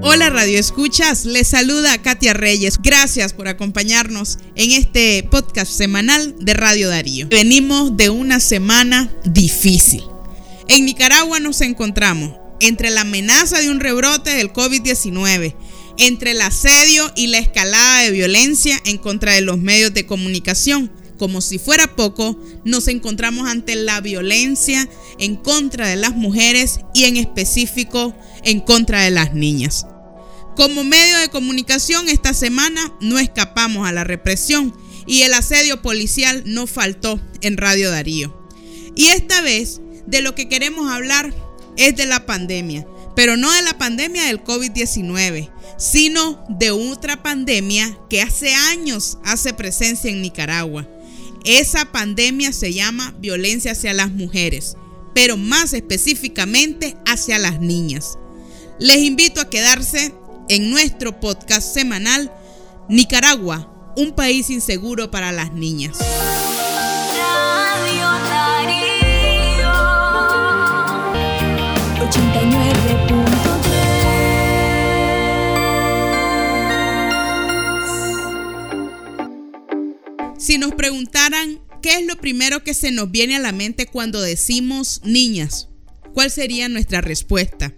Hola Radio Escuchas, les saluda Katia Reyes. Gracias por acompañarnos en este podcast semanal de Radio Darío. Venimos de una semana difícil. En Nicaragua nos encontramos entre la amenaza de un rebrote del COVID-19, entre el asedio y la escalada de violencia en contra de los medios de comunicación. Como si fuera poco, nos encontramos ante la violencia en contra de las mujeres y en específico en contra de las niñas. Como medio de comunicación esta semana no escapamos a la represión y el asedio policial no faltó en Radio Darío. Y esta vez de lo que queremos hablar es de la pandemia, pero no de la pandemia del COVID-19, sino de otra pandemia que hace años hace presencia en Nicaragua. Esa pandemia se llama violencia hacia las mujeres, pero más específicamente hacia las niñas. Les invito a quedarse en nuestro podcast semanal Nicaragua, un país inseguro para las niñas. Si nos preguntaran qué es lo primero que se nos viene a la mente cuando decimos niñas, ¿cuál sería nuestra respuesta?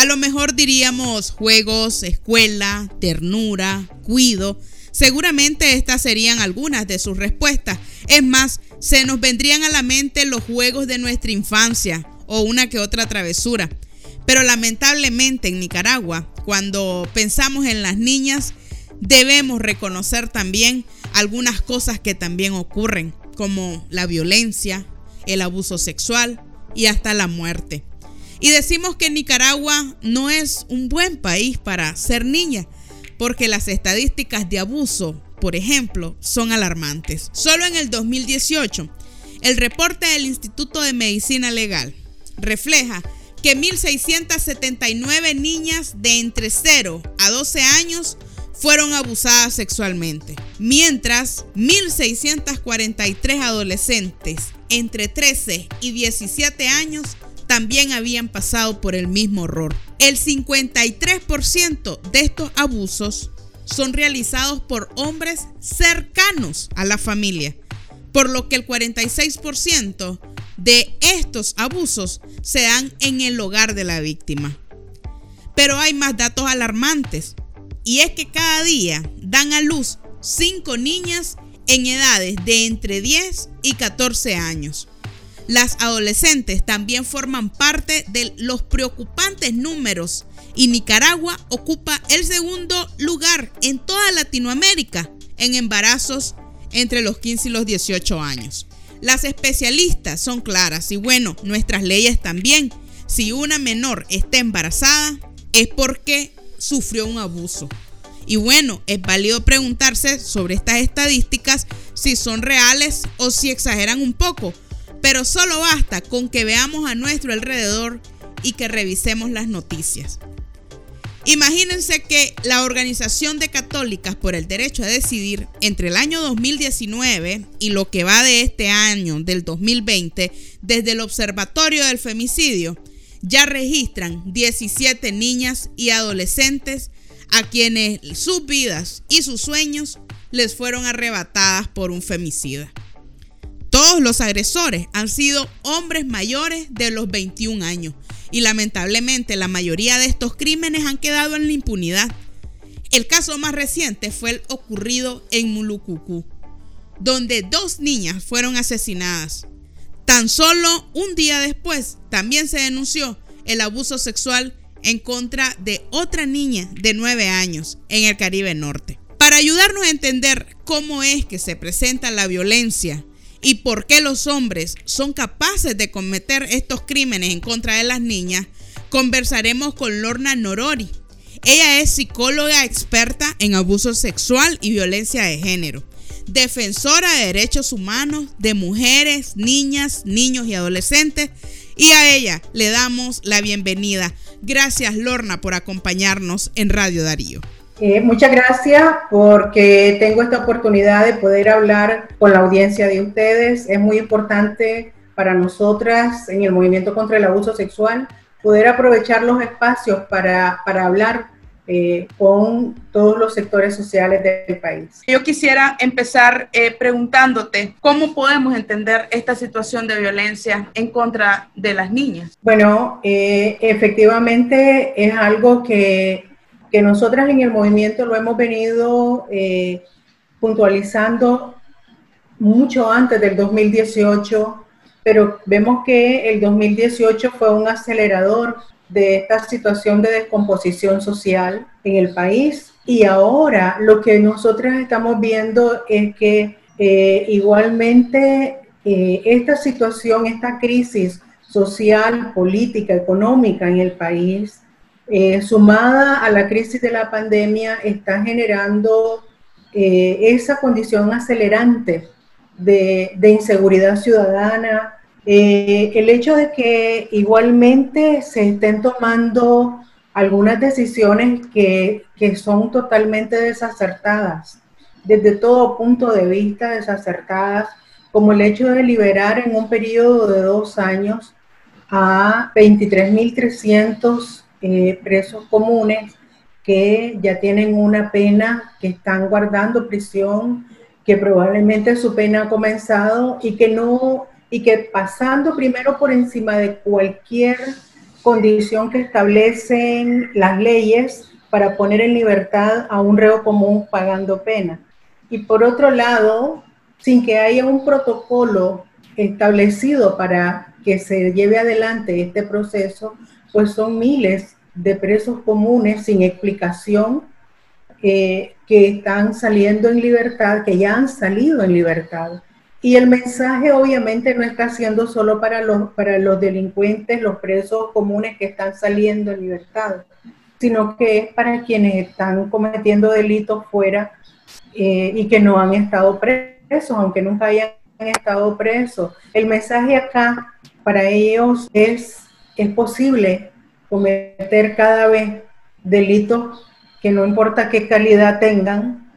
A lo mejor diríamos juegos, escuela, ternura, cuido. Seguramente estas serían algunas de sus respuestas. Es más, se nos vendrían a la mente los juegos de nuestra infancia o una que otra travesura. Pero lamentablemente en Nicaragua, cuando pensamos en las niñas, debemos reconocer también algunas cosas que también ocurren, como la violencia, el abuso sexual y hasta la muerte. Y decimos que Nicaragua no es un buen país para ser niña, porque las estadísticas de abuso, por ejemplo, son alarmantes. Solo en el 2018, el reporte del Instituto de Medicina Legal refleja que 1.679 niñas de entre 0 a 12 años fueron abusadas sexualmente, mientras 1.643 adolescentes entre 13 y 17 años también habían pasado por el mismo horror. El 53% de estos abusos son realizados por hombres cercanos a la familia, por lo que el 46% de estos abusos se dan en el hogar de la víctima. Pero hay más datos alarmantes. Y es que cada día dan a luz 5 niñas en edades de entre 10 y 14 años. Las adolescentes también forman parte de los preocupantes números y Nicaragua ocupa el segundo lugar en toda Latinoamérica en embarazos entre los 15 y los 18 años. Las especialistas son claras y bueno, nuestras leyes también. Si una menor está embarazada es porque sufrió un abuso. Y bueno, es válido preguntarse sobre estas estadísticas si son reales o si exageran un poco, pero solo basta con que veamos a nuestro alrededor y que revisemos las noticias. Imagínense que la Organización de Católicas por el Derecho a Decidir entre el año 2019 y lo que va de este año, del 2020, desde el Observatorio del Femicidio, ya registran 17 niñas y adolescentes a quienes sus vidas y sus sueños les fueron arrebatadas por un femicida. Todos los agresores han sido hombres mayores de los 21 años y lamentablemente la mayoría de estos crímenes han quedado en la impunidad. El caso más reciente fue el ocurrido en Mulucucú, donde dos niñas fueron asesinadas. Tan solo un día después también se denunció el abuso sexual en contra de otra niña de 9 años en el Caribe Norte. Para ayudarnos a entender cómo es que se presenta la violencia y por qué los hombres son capaces de cometer estos crímenes en contra de las niñas, conversaremos con Lorna Norori. Ella es psicóloga experta en abuso sexual y violencia de género, defensora de derechos humanos de mujeres, niñas, niños y adolescentes, y a ella le damos la bienvenida. Gracias Lorna por acompañarnos en Radio Darío. Eh, muchas gracias porque tengo esta oportunidad de poder hablar con la audiencia de ustedes. Es muy importante para nosotras en el movimiento contra el abuso sexual poder aprovechar los espacios para, para hablar eh, con todos los sectores sociales del país. Yo quisiera empezar eh, preguntándote cómo podemos entender esta situación de violencia en contra de las niñas. Bueno, eh, efectivamente es algo que, que, nosotras en el movimiento lo hemos venido puntualizando mucho antes del 2018, pero vemos que el 2018 fue un acelerador de esta situación de descomposición social en el país. Y ahora lo que nosotros estamos viendo es que eh, igualmente eh, esta situación, esta crisis social, política, económica en el país, eh, sumada a la crisis de la pandemia, está generando esa condición acelerante de, inseguridad ciudadana, eh, el hecho de que igualmente se estén tomando algunas decisiones que, que, son totalmente desacertadas, desde todo punto de vista desacertadas, como el hecho de liberar en un periodo de dos años a 23.300 eh, presos comunes que ya tienen una pena, que están guardando prisión, que probablemente su pena ha comenzado y que no y que pasando primero por encima de cualquier condición que establecen las leyes para poner en libertad a un reo común pagando pena. Y por otro lado, sin que haya un protocolo establecido para que se lleve adelante este proceso, pues son miles de presos comunes sin explicación eh, que están saliendo en libertad, que ya han salido en libertad. Y el mensaje obviamente no está siendo solo para los, para los delincuentes, los presos comunes que están saliendo en libertad, sino que es para quienes están cometiendo delitos fuera eh, y que no han estado presos, aunque nunca hayan estado presos. El mensaje acá para ellos es, es posible cometer cada vez delitos que no importa qué calidad tengan,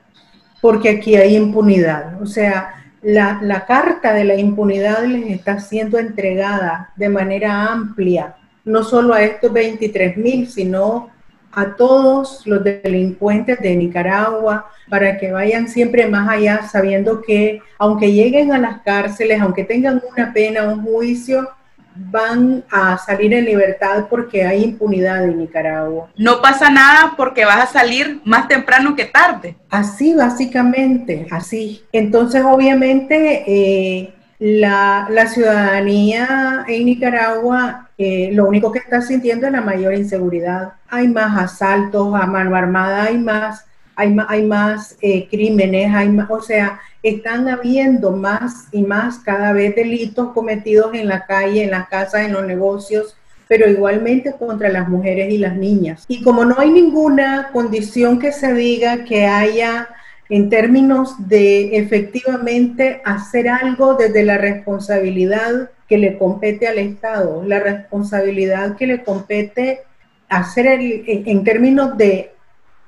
porque aquí hay impunidad. O sea, la, carta de la impunidad les está siendo entregada de manera amplia, no solo a estos 23 mil, sino a todos los delincuentes de Nicaragua, para que vayan siempre más allá, sabiendo que aunque lleguen a las cárceles, aunque tengan una pena, un juicio, van a salir en libertad porque hay impunidad en Nicaragua. No pasa nada porque vas a salir más temprano que tarde. Así, básicamente, así. Entonces, obviamente, eh, la, ciudadanía en Nicaragua eh, lo único que está sintiendo es la mayor inseguridad. Hay más asaltos a mano armada, hay más, hay más, hay más eh, crímenes, hay más, o sea, están habiendo más y más cada vez delitos cometidos en la calle, en las casas, en los negocios, pero igualmente contra las mujeres y las niñas. Y como no hay ninguna condición que se diga que haya en términos de efectivamente hacer algo desde la responsabilidad que le compete al Estado, la responsabilidad que le compete hacer en términos de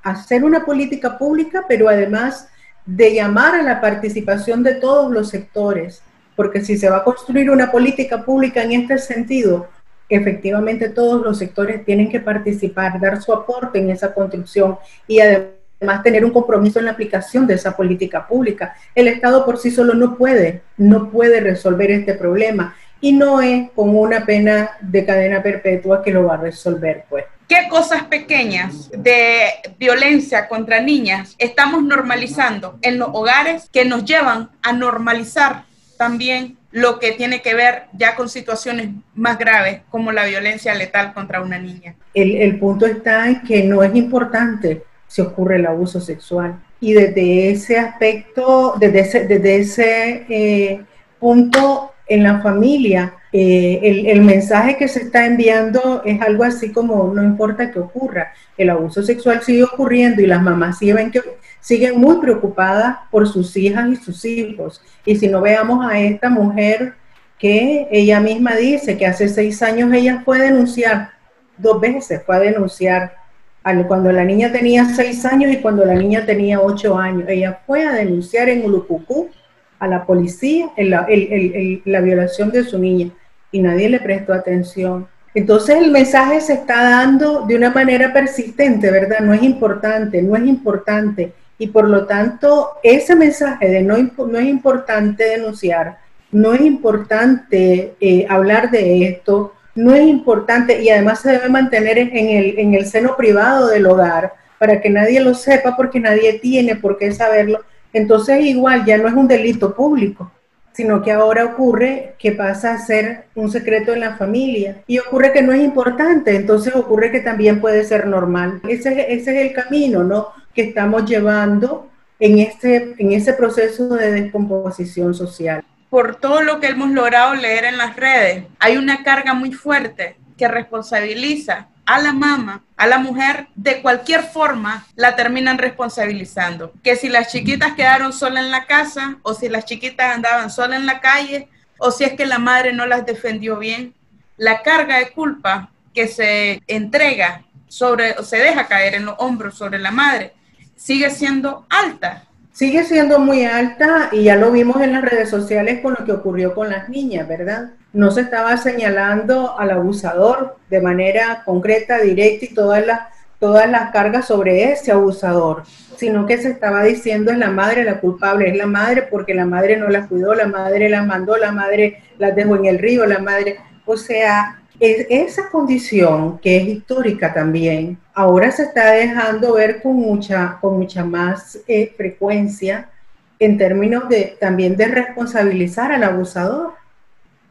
hacer una política pública, pero además de llamar a la participación de todos los sectores, porque si se va a construir una política pública en este sentido, efectivamente todos los sectores tienen que participar, dar su aporte en esa construcción y además tener un compromiso en la aplicación de esa política pública. El Estado por sí solo no puede, no puede resolver este problema y no es con una pena de cadena perpetua que lo va a resolver, pues. ¿Qué cosas pequeñas de violencia contra niñas estamos normalizando en los hogares que nos llevan a normalizar también lo que tiene que ver ya con situaciones más graves como la violencia letal contra una niña? El, punto está en que no es importante si ocurre el abuso sexual. Y desde ese aspecto, desde ese, desde ese eh, punto en la familia, eh, el, mensaje que se está enviando es algo así como no importa qué ocurra, el abuso sexual sigue ocurriendo y las mamás siguen, que, siguen muy preocupadas por sus hijas y sus hijos. Y si no veamos a esta mujer que ella misma dice que hace seis años ella fue a denunciar, dos veces fue a denunciar cuando la niña tenía seis años y cuando la niña tenía ocho años. Ella fue a denunciar en Ulucucú a la policía la, la violación de su niña y nadie le prestó atención. Entonces el mensaje se está dando de una manera persistente, ¿verdad? No es importante, no es importante. Y por lo tanto, ese mensaje de no, no es importante denunciar, no es importante eh, hablar de esto, no es importante y además se debe mantener en el, en el seno privado del hogar para que nadie lo sepa porque nadie tiene por qué saberlo. Entonces igual ya no es un delito público, sino que ahora ocurre que pasa a ser un secreto en la familia y ocurre que no es importante, entonces ocurre que también puede ser normal. Ese, es el camino ¿no? que estamos llevando en, este, en ese proceso de descomposición social. Por todo lo que hemos logrado leer en las redes, hay una carga muy fuerte que responsabiliza a la mamá, a la mujer, de cualquier forma la terminan responsabilizando. Que si las chiquitas quedaron solas en la casa o si las chiquitas andaban solas en la calle o si es que la madre no las defendió bien, la carga de culpa que se entrega sobre o se deja caer en los hombros sobre la madre sigue siendo alta sigue siendo muy alta y ya lo vimos en las redes sociales con lo que ocurrió con las niñas, ¿verdad? No se estaba señalando al abusador de manera concreta, directa y todas las, todas las cargas sobre ese abusador, sino que se estaba diciendo es la madre la culpable, es la madre porque la madre no las cuidó, la madre las mandó, la madre las dejó en el río, la madre, o sea, esa condición que es histórica también, ahora se está dejando ver con mucha, con mucha más eh, frecuencia en términos de también de responsabilizar al abusador.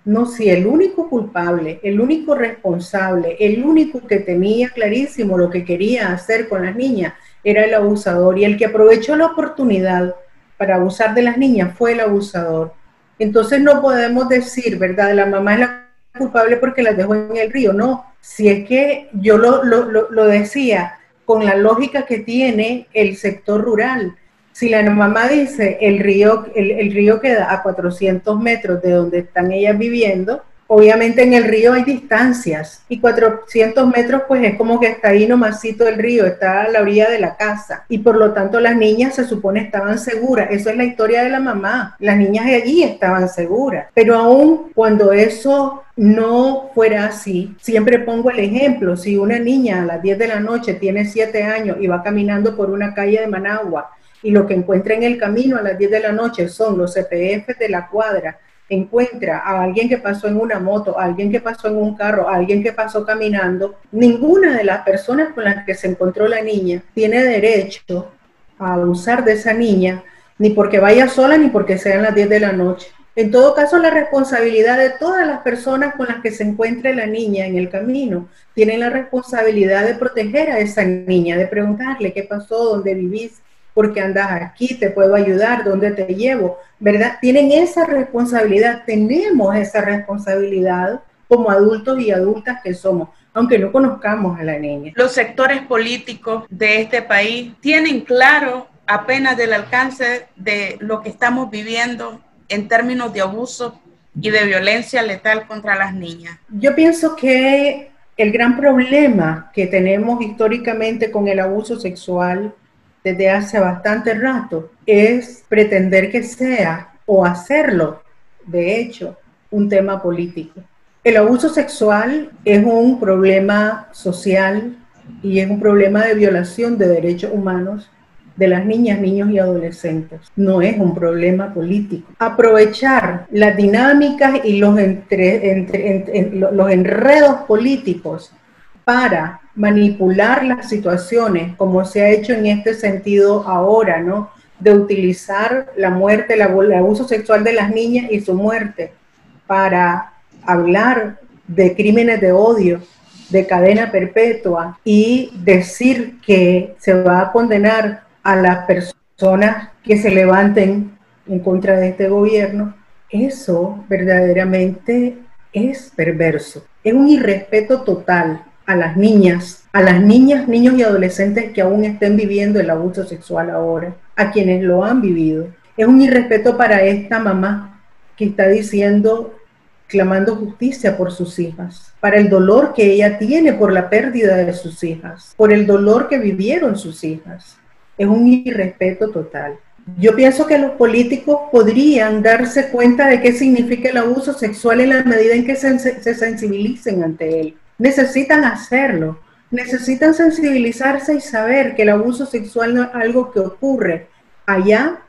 No, si el único culpable, el único responsable, el único que tenía clarísimo lo que quería hacer con las niñas era el abusador y el que aprovechó la oportunidad para abusar de las niñas fue el abusador. Entonces no podemos decir, ¿verdad? La mamá es la culpable porque las dejó en el río. No, si es que yo lo, lo, decía con la lógica que tiene el sector rural. Si la mamá dice el río, el, el río queda a 400 metros de donde están ellas viviendo, Obviamente en el río hay distancias y 400 metros pues es como que está ahí nomásito el río, está a la orilla de la casa y por lo tanto las niñas se supone estaban seguras. Eso es la historia de la mamá. Las niñas de allí estaban seguras. Pero aún cuando eso no fuera así, siempre pongo el ejemplo, si una niña a las 10 de la noche tiene 7 años y va caminando por una calle de Managua y lo que encuentra en el camino a las 10 de la noche son los CPF de la cuadra encuentra a alguien que pasó en una moto, a alguien que pasó en un carro, a alguien que pasó caminando, ninguna de las personas con las que se encontró la niña tiene derecho a abusar de esa niña, ni porque vaya sola ni porque sean las 10 de la noche. En todo caso, la responsabilidad de todas las personas con las que se encuentre la niña en el camino, tienen la responsabilidad de proteger a esa niña, de preguntarle qué pasó, dónde vivís, porque andas aquí, te puedo ayudar, dónde te llevo, ¿verdad? Tienen esa responsabilidad, tenemos esa responsabilidad como adultos y adultas que somos, aunque no conozcamos a la niña. Los sectores políticos de este país tienen claro apenas del alcance de lo que estamos viviendo en términos de abuso y de violencia letal contra las niñas. Yo pienso que el gran problema que tenemos históricamente con el abuso sexual desde hace bastante rato es pretender que sea o hacerlo, de hecho, un tema político. El abuso sexual es un problema social y es un problema de violación de derechos humanos de las niñas, niños y adolescentes. No es un problema político. Aprovechar las dinámicas y los, los enredos políticos para manipular las situaciones, como se ha hecho en este sentido ahora, ¿no? De utilizar la muerte, el abuso sexual de las niñas y su muerte para hablar de crímenes de odio, de cadena perpetua y decir que se va a condenar a las personas que se levanten en contra de este gobierno, eso verdaderamente es perverso. Es un irrespeto total a las niñas, a las niñas, niños y adolescentes que aún estén viviendo el abuso sexual ahora, a quienes lo han vivido. Es un irrespeto para esta mamá que está diciendo, clamando justicia por sus hijas, para el dolor que ella tiene por la pérdida de sus hijas, por el dolor que vivieron sus hijas. Es un irrespeto total. Yo pienso que los políticos podrían darse cuenta de qué significa el abuso sexual en la medida en que se, se sensibilicen ante él necesitan hacerlo, necesitan sensibilizarse y saber que el abuso sexual no es algo que ocurre allá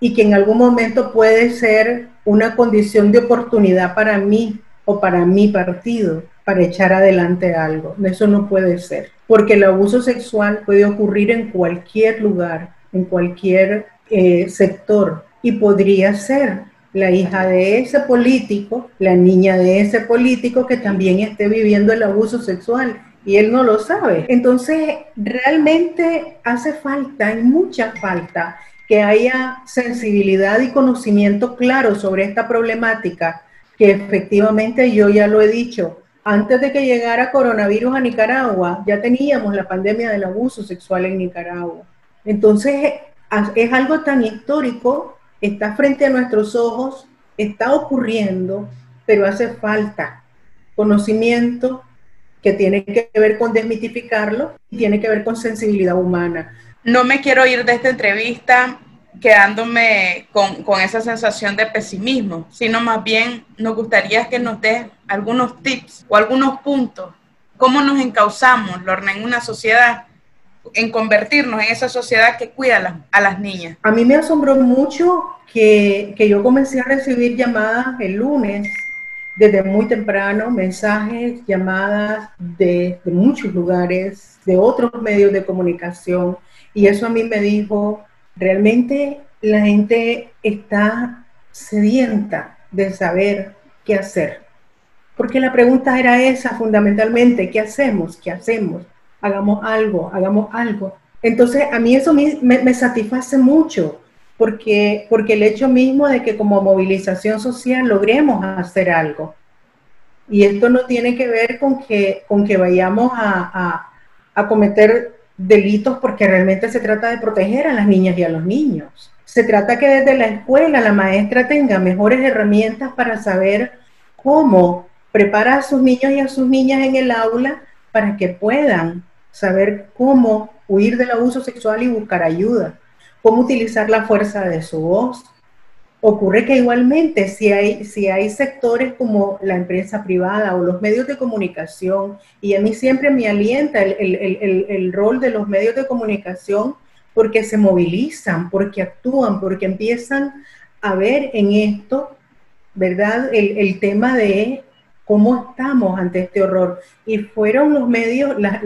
y que en algún momento puede ser una condición de oportunidad para mí o para mi partido para echar adelante algo. Eso no puede ser, porque el abuso sexual puede ocurrir en cualquier lugar, en cualquier eh, sector y podría ser la hija de ese político, la niña de ese político que también esté viviendo el abuso sexual y él no lo sabe. Entonces, realmente hace falta, hay mucha falta que haya sensibilidad y conocimiento claro sobre esta problemática, que efectivamente yo ya lo he dicho, antes de que llegara coronavirus a Nicaragua, ya teníamos la pandemia del abuso sexual en Nicaragua. Entonces, es algo tan histórico, está frente a nuestros ojos, está ocurriendo, pero hace falta conocimiento que tiene que ver con desmitificarlo y tiene que ver con sensibilidad humana. No me quiero ir de esta entrevista quedándome con, con, esa sensación de pesimismo, sino más bien nos gustaría que nos dé algunos tips o algunos puntos, cómo nos encauzamos, Lorna, en una sociedad, en convertirnos en esa sociedad que cuida a las, niñas. A mí me asombró mucho que, que yo comencé a recibir llamadas el lunes desde muy temprano, mensajes, llamadas de, de muchos lugares, de otros medios de comunicación, y eso a mí me dijo, Realmente la gente está sedienta de saber qué hacer. Porque la pregunta era esa fundamentalmente, ¿qué hacemos? ¿Qué hacemos? Hagamos algo, hagamos algo. Entonces a mí eso me, satisface mucho, porque, porque el hecho mismo de que como movilización social logremos hacer algo. Y esto no tiene que ver con que, con que vayamos a, a, a cometer delitos porque realmente se trata de proteger a las niñas y a los niños. Se trata que desde la escuela la maestra tenga mejores herramientas para saber cómo preparar a sus niños y a sus niñas en el aula para que puedan saber cómo huir del abuso sexual y buscar ayuda, cómo utilizar la fuerza de su voz, Ocurre que igualmente si hay, si hay sectores como la empresa privada o los medios de comunicación, y a mí siempre me alienta el, rol de los medios de comunicación porque se movilizan, porque actúan, porque empiezan a ver en esto, ¿verdad? El, tema de cómo estamos ante este horror. Y fueron los medios, las,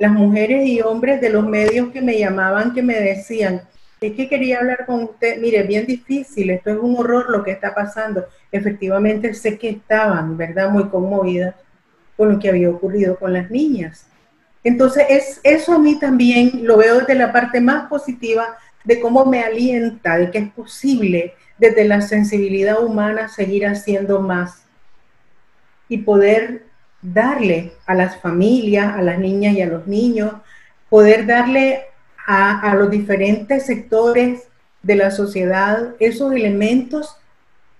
las mujeres y hombres de los medios que me llamaban, que me decían, es que quería hablar con usted, mire, bien difícil, esto es un horror lo que está pasando. Efectivamente sé que estaban, ¿verdad?, muy conmovidas con lo que había ocurrido con las niñas. Entonces, es, eso a mí también lo veo desde la parte más positiva de cómo me alienta, de que es posible desde la sensibilidad humana seguir haciendo más y poder darle a las familias, a las niñas y a los niños, poder darle a, los diferentes sectores de la sociedad esos elementos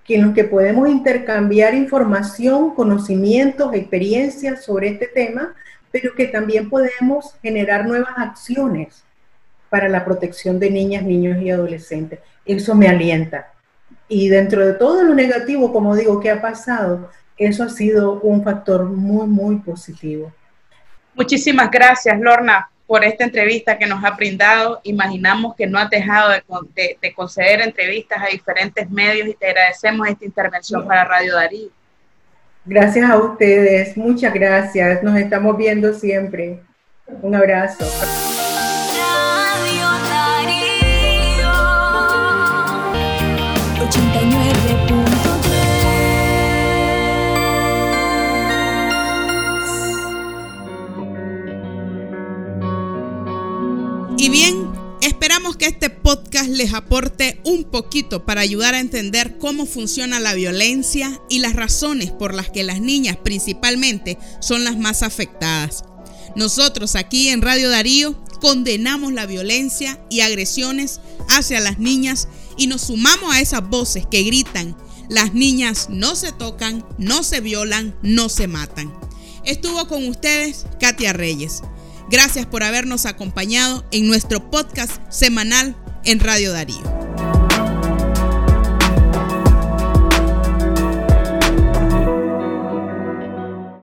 que en los que podemos intercambiar información, conocimientos, experiencias sobre este tema, pero que también podemos generar nuevas acciones para la protección de niñas, niños y adolescentes. Eso me alienta. Y dentro de todo lo negativo, como digo, que ha pasado, eso ha sido un factor muy, muy positivo. Muchísimas gracias, Lorna, por esta entrevista que nos ha brindado. Imaginamos que no has dejado de, conceder entrevistas a diferentes medios y te agradecemos esta intervención para Radio Darío. Gracias a ustedes, muchas gracias. Nos estamos viendo siempre. Un abrazo. Y bien, esperamos que este podcast les aporte un poquito para ayudar a entender cómo funciona la violencia y las razones por las que las niñas principalmente son las más afectadas. Nosotros aquí en Radio Darío condenamos la violencia y agresiones hacia las niñas y nos sumamos a esas voces que gritan, las niñas no se tocan, no se violan, no se matan. Estuvo con ustedes Katia Reyes. Gracias por habernos acompañado en nuestro podcast semanal en Radio Darío.